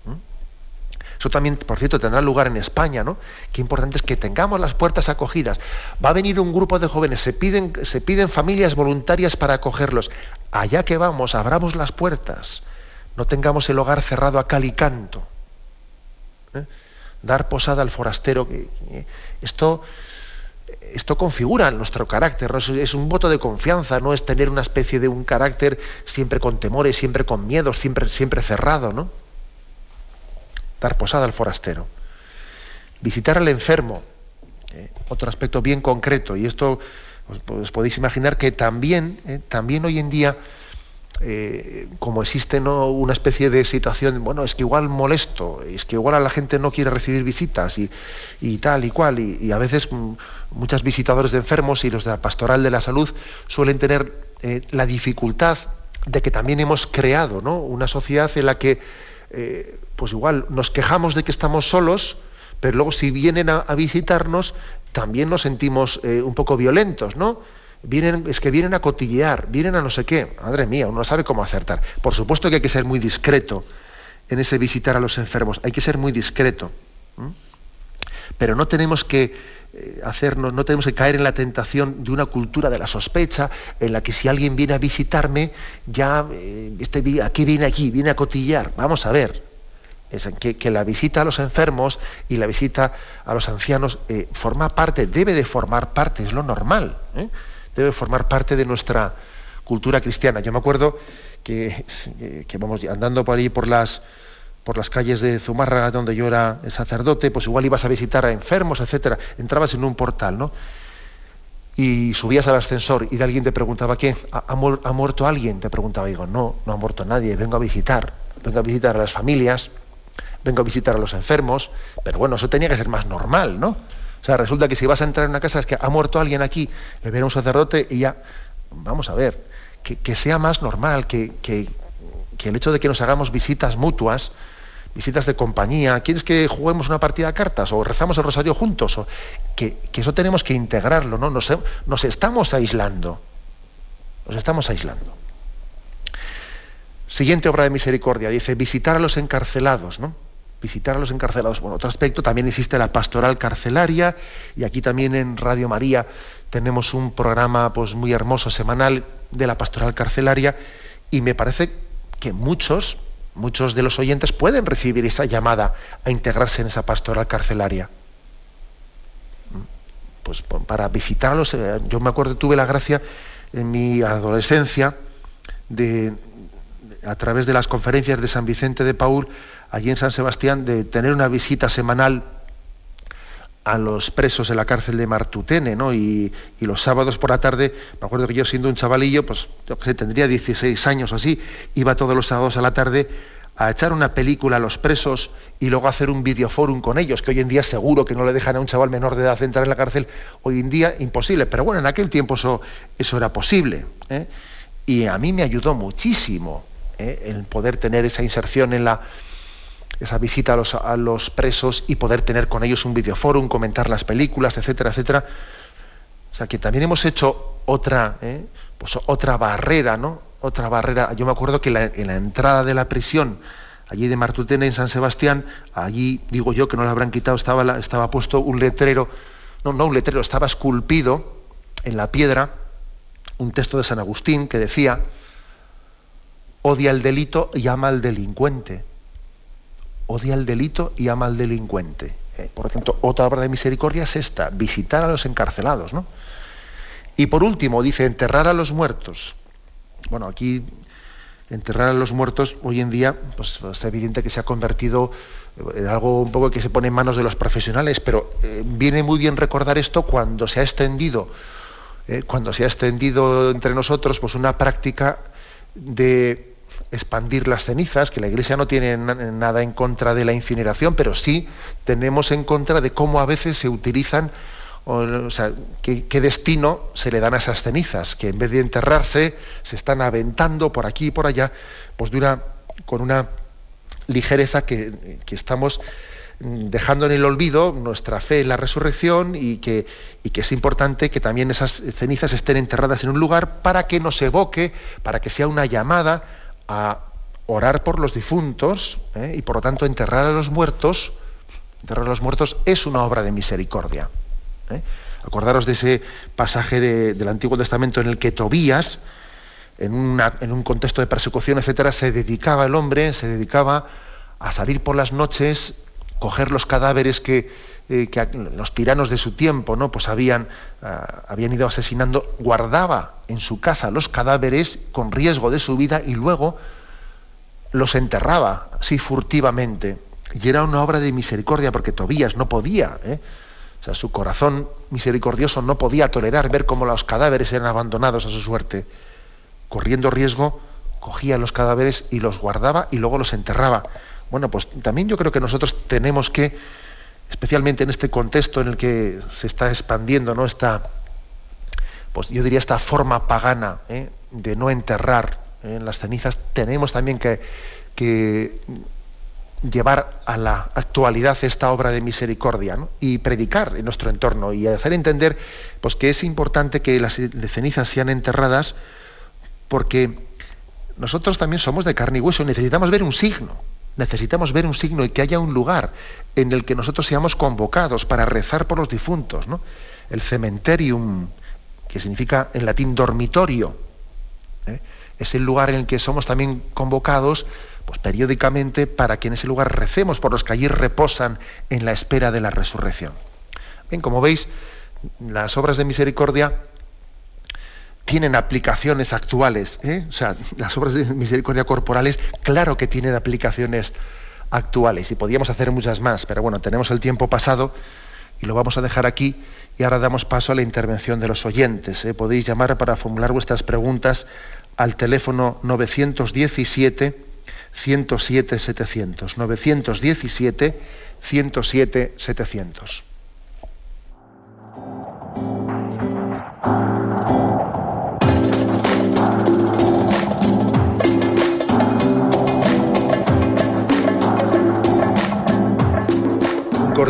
¿Mm? Eso también, por cierto, tendrá lugar en España, ¿no? Qué importante es que tengamos las puertas acogidas. Va a venir un grupo de jóvenes, se piden, familias voluntarias para acogerlos. Allá que vamos, abramos las puertas. No tengamos el hogar cerrado a cal y canto. ¿eh? Dar posada al forastero. Esto esto configura nuestro carácter, es un voto de confianza, no es tener una especie de un carácter siempre con temores, siempre con miedos, siempre, siempre cerrado, ¿no? Dar posada al forastero. Visitar al enfermo, ¿eh? otro aspecto bien concreto, y esto os, podéis imaginar que también, ¿eh? también hoy en día eh, como existe ¿no? una especie de situación, bueno, es que igual molesto, es que igual a la gente no quiere recibir visitas y, tal y cual, y, a veces mm, muchos visitadores de enfermos y los de la pastoral de la salud suelen tener eh, la dificultad de que también hemos creado ¿no? una sociedad en la que, eh, pues igual, nos quejamos de que estamos solos, pero luego si vienen a, visitarnos, también nos sentimos un poco violentos, ¿no? vienen, es que vienen a cotillear, vienen a no sé qué. Madre mía, uno no sabe cómo acertar. Por supuesto que hay que ser muy discreto en ese visitar a los enfermos, hay que ser muy discreto. Pero no tenemos que eh, hacernos, no tenemos que caer en la tentación de una cultura de la sospecha, en la que si alguien viene a visitarme, ya eh, este, aquí viene aquí, viene a cotillar. Vamos a ver. Es que, la visita a los enfermos y la visita a los ancianos eh, forma parte, debe de formar parte, es lo normal debe formar parte de nuestra cultura cristiana. Yo me acuerdo que, que vamos andando por ahí por las por las calles de Zumarra, donde yo era sacerdote, pues igual ibas a visitar a enfermos, etcétera. Entrabas en un portal, ¿no? Y subías al ascensor y alguien te preguntaba, ¿qué? ¿Ha, muerto alguien? Te preguntaba, digo, no, no ha muerto nadie, vengo a visitar, vengo a visitar a las familias, vengo a visitar a los enfermos, pero bueno, eso tenía que ser más normal, ¿no? O sea, resulta que si vas a entrar en una casa es que ha muerto alguien aquí, le viene un sacerdote y ya, vamos a ver, que, sea más normal, que, el hecho de que nos hagamos visitas mutuas, visitas de compañía, ¿quieres que juguemos una partida de cartas o rezamos el rosario juntos? O, que, eso tenemos que integrarlo, ¿no? Nos, nos estamos aislando, nos estamos aislando. Siguiente obra de misericordia, dice, visitar a los encarcelados, ¿no? visitar a los encarcelados. Bueno, otro aspecto, también existe la pastoral carcelaria y aquí también en Radio María tenemos un programa pues, muy hermoso semanal de la pastoral carcelaria y me parece que muchos, muchos de los oyentes pueden recibir esa llamada a integrarse en esa pastoral carcelaria. pues para visitarlos. Eh, yo me acuerdo, tuve la gracia en mi adolescencia de, a través de las conferencias de San Vicente de Paul, allí en San Sebastián, de tener una visita semanal a los presos en la cárcel de Martutene, ¿no? Y, los sábados por la tarde, me acuerdo que yo siendo un chavalillo, pues yo que sé, tendría 16 años o así, iba todos los sábados a la tarde a echar una película a los presos y luego hacer un videoforum con ellos, que hoy en día seguro que no le dejan a un chaval menor de edad entrar en la cárcel, hoy en día imposible, pero bueno, en aquel tiempo eso, eso era posible. ¿eh? Y a mí me ayudó muchísimo ¿eh? el poder tener esa inserción en la, esa visita a los, presos y poder tener con ellos un videoforum, comentar las películas, etcétera, etcétera. O sea que también hemos hecho otra, ¿eh? pues otra barrera, ¿no? Otra barrera. Yo me acuerdo que en la entrada de la prisión, allí de Martutena en San Sebastián, allí digo yo que no la habrán quitado, estaba, estaba puesto un letrero, no, no un letrero, estaba esculpido en la piedra un texto de San Agustín que decía, odia el delito y ama al delincuente odia el delito y ama al delincuente. Eh, por lo tanto, otra obra de misericordia es esta, visitar a los encarcelados. ¿no? Y por último, dice, enterrar a los muertos. Bueno, aquí enterrar a los muertos hoy en día pues, es evidente que se ha convertido en algo un poco que se pone en manos de los profesionales, pero eh, viene muy bien recordar esto cuando se ha extendido, eh, cuando se ha extendido entre nosotros pues una práctica de expandir las cenizas, que la Iglesia no tiene nada en contra de la incineración, pero sí tenemos en contra de cómo a veces se utilizan, o, sea, qué, destino se le dan a esas cenizas, que en vez de enterrarse se están aventando por aquí y por allá, pues dura con una ligereza que, que estamos dejando en el olvido nuestra fe en la resurrección y que, y que, es importante que también esas cenizas estén enterradas en un lugar para que nos evoque, para que sea una llamada a orar por los difuntos ¿eh? y por lo tanto enterrar a los muertos, enterrar a los muertos es una obra de misericordia. ¿eh? Acordaros de ese pasaje del Antiguo Testamento en el que Tobías, en, un contexto de persecución, etcétera, se dedicaba el hombre, se dedicaba a salir por las noches, coger los cadáveres que, eh, los tiranos de su tiempo, ¿no? Pues habían, ah, habían ido asesinando, guardaba en su casa los cadáveres con riesgo de su vida y luego los enterraba así furtivamente. Y era una obra de misericordia porque Tobías no podía, ¿eh? o sea, su corazón misericordioso no podía tolerar ver cómo los cadáveres eran abandonados a su suerte. Corriendo riesgo, cogía los cadáveres y los guardaba y luego los enterraba. Bueno, pues también yo creo que nosotros tenemos que especialmente en este contexto en el que se está expandiendo ¿no? esta, pues yo diría esta forma pagana ¿eh? de no enterrar ¿eh? en las cenizas, tenemos también que, llevar a la actualidad esta obra de misericordia y predicar en nuestro entorno y hacer entender pues, que es importante que las cenizas sean enterradas porque nosotros también somos de carne y hueso, necesitamos ver un signo necesitamos ver un signo y que haya un lugar en el que nosotros seamos convocados para rezar por los difuntos. ¿no? El cementerium, que significa en latín dormitorio, ¿eh? es el lugar en el que somos también convocados pues, periódicamente para que en ese lugar recemos por los que allí reposan en la espera de la resurrección. Bien, como veis, las obras de misericordia tienen aplicaciones actuales. ¿eh? O sea, las obras de misericordia corporales, claro que tienen aplicaciones actuales y podíamos hacer muchas más, pero bueno, tenemos el tiempo pasado y lo vamos a dejar aquí y ahora damos paso a la intervención de los oyentes. ¿eh? Podéis llamar para formular vuestras preguntas al teléfono 917 107 700. 917 107 700.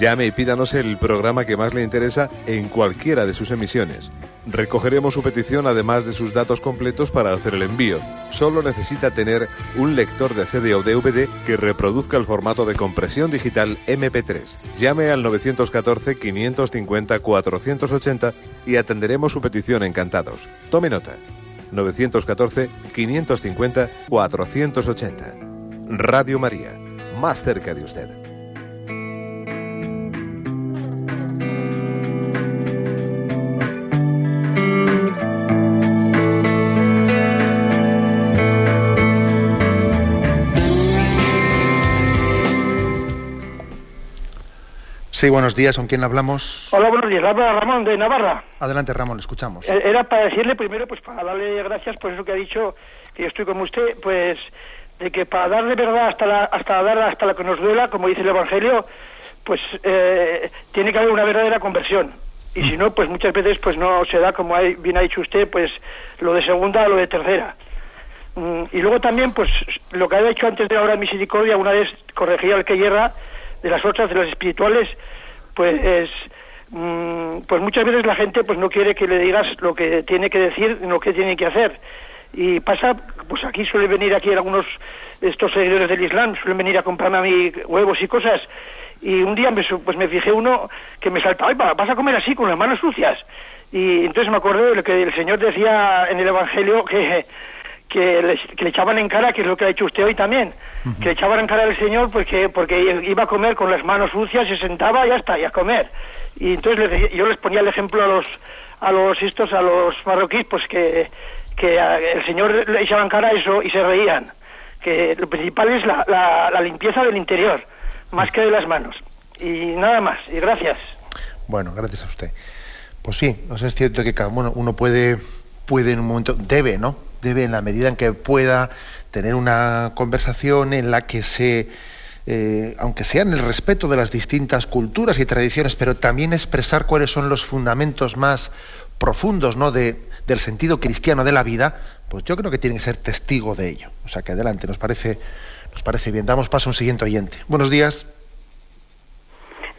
Llame y pídanos el programa que más le interesa en cualquiera de sus emisiones. Recogeremos su petición además de sus datos completos para hacer el envío. Solo necesita tener un lector de CD o DVD que reproduzca el formato de compresión digital MP3. Llame al 914-550-480 y atenderemos su petición encantados. Tome nota. 914-550-480. Radio María, más cerca de usted. Sí, buenos días. ¿Con quién hablamos? Hola, buenos días. Habla Ramón de Navarra. Adelante, Ramón, le escuchamos. Eh, Era para decirle primero, pues para darle gracias por eso que ha dicho, que yo estoy con usted, pues de que para darle verdad hasta la, hasta dar hasta la que nos duela, como dice el Evangelio, pues eh, tiene que haber una verdadera conversión. Y si no, pues muchas veces pues no se da, como hay- bien ha dicho usted, pues lo de segunda o lo de tercera. Mm, Y luego también, pues lo que había hecho antes de la hora de misericordia, una vez corregía al que hierra de las otras, de las espirituales, pues es, mm, pues muchas veces la gente pues no quiere que le digas lo que tiene que decir, lo que tiene que hacer. Y pasa, pues aquí suele venir aquí algunos estos seguidores del Islam, suelen venir a comprarme a mí huevos y cosas. Y un día me, pues me fijé uno que me saltaba, "Ay, va, vas a comer así, con las manos sucias. Y entonces me acordé de lo que el Señor decía en el Evangelio que, que, le, que le echaban en cara, que es lo que ha hecho usted hoy también, que le echaban en cara al Señor porque, porque iba a comer con las manos sucias, se sentaba y ya está, y a comer. Y entonces les yo les ponía el ejemplo a los, a los estos, a los marroquíes, pues que, que a- el Señor le echaba en cara eso y se reían. Que lo principal es la, la, la limpieza del interior, más que de las manos. Y nada más, y gracias. Bueno, gracias a usted. Pues sí, o sea, es cierto que uno, uno puede, puede en un momento, debe, ¿no? Debe en la medida en que pueda tener una conversación en la que se, eh, aunque sea en el respeto de las distintas culturas y tradiciones, pero también expresar cuáles son los fundamentos más profundos, ¿no? De, del sentido cristiano de la vida, pues yo creo que tiene que ser testigo de ello. O sea que adelante, nos parece, nos parece bien. Damos paso a un siguiente oyente. Buenos días.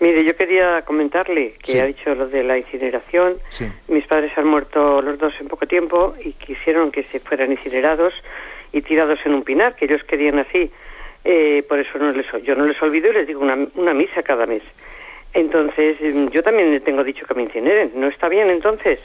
Mire, yo quería comentarle que Sí. ha dicho lo de la incineración. Sí. Mis padres han muerto los dos en poco tiempo y quisieron que se fueran incinerados y tirados en un pinar, que ellos querían así. Eh, por eso no les, yo no les olvido y les digo una, una misa cada mes. Entonces, mm, yo también les tengo dicho que me incineren. ¿No está bien entonces?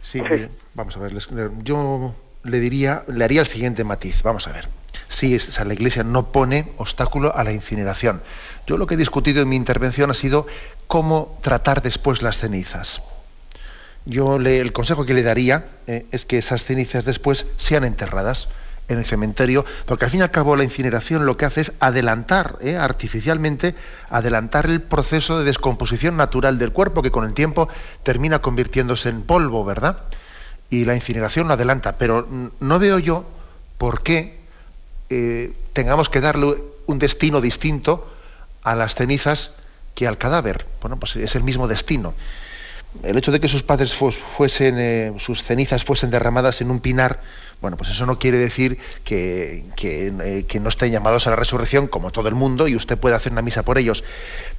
Sí, mire, vamos a ver, les- yo le diría, le haría el siguiente matiz, vamos a ver. Sea, la Iglesia no pone obstáculo a la incineración. Yo lo que he discutido en mi intervención ha sido cómo tratar después las cenizas. Yo el consejo que le daría eh, es que esas cenizas después sean enterradas en el cementerio, porque al fin y al cabo la incineración lo que hace es adelantar, eh, artificialmente, adelantar el proceso de descomposición natural del cuerpo, que con el tiempo termina convirtiéndose en polvo, ¿verdad? Y la incineración lo adelanta, pero mm, no veo yo por qué eh, tengamos que darle un destino distinto a las cenizas que al cadáver. Bueno, pues es el mismo destino el hecho de que sus padres fues- fuesen, eh, sus cenizas fuesen derramadas en un pinar, bueno, pues eso no quiere decir que, eh, que no estén llamados a la resurrección como todo el mundo y usted puede hacer una misa por ellos.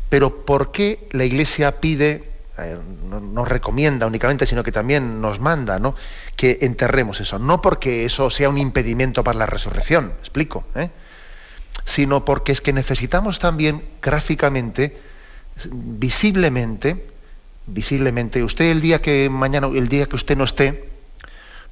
Pero ¿por qué la Iglesia pide, eh, no, no recomienda únicamente, sino que también nos manda, ¿no? que enterremos eso? No porque eso sea un impedimento para la resurrección, explico, ¿eh? sino porque es que necesitamos también gráficamente, visiblemente, visiblemente, usted el día que mañana, el día que usted no esté,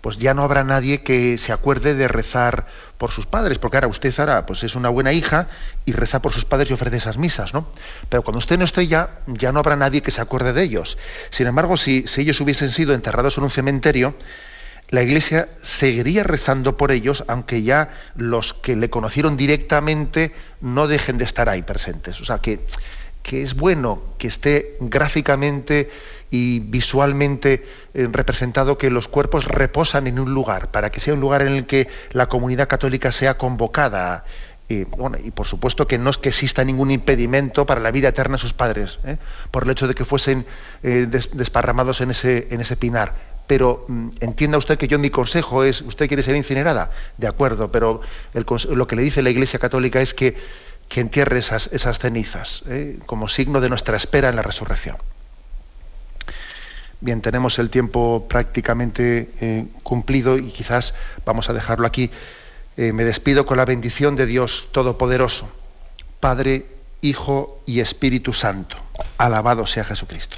pues ya no habrá nadie que se acuerde de rezar por sus padres, porque ahora usted ahora pues es una buena hija y reza por sus padres y ofrece esas misas, ¿no? Pero cuando usted no esté ya, ya no habrá nadie que se acuerde de ellos. Sin embargo, si, si ellos hubiesen sido enterrados en un cementerio, la Iglesia seguiría rezando por ellos, aunque ya los que le conocieron directamente no dejen de estar ahí presentes. O sea que que es bueno que esté gráficamente y visualmente eh, representado que los cuerpos reposan en un lugar, para que sea un lugar en el que la comunidad católica sea convocada. Y, bueno, y por supuesto que no es que exista ningún impedimento para la vida eterna de sus padres, ¿eh? por el hecho de que fuesen eh, desparramados en ese, en ese pinar. Pero mm, entienda usted que yo mi consejo es, ¿usted quiere ser incinerada? De acuerdo, pero lo que le dice la Iglesia Católica es que, que entierre esas, cenizas, como signo de nuestra espera en la resurrección. Bien, tenemos el tiempo prácticamente eh, cumplido y quizás vamos a dejarlo aquí. Eh, me despido con la bendición de Dios Todopoderoso, Padre, Hijo y Espíritu Santo. Alabado sea Jesucristo.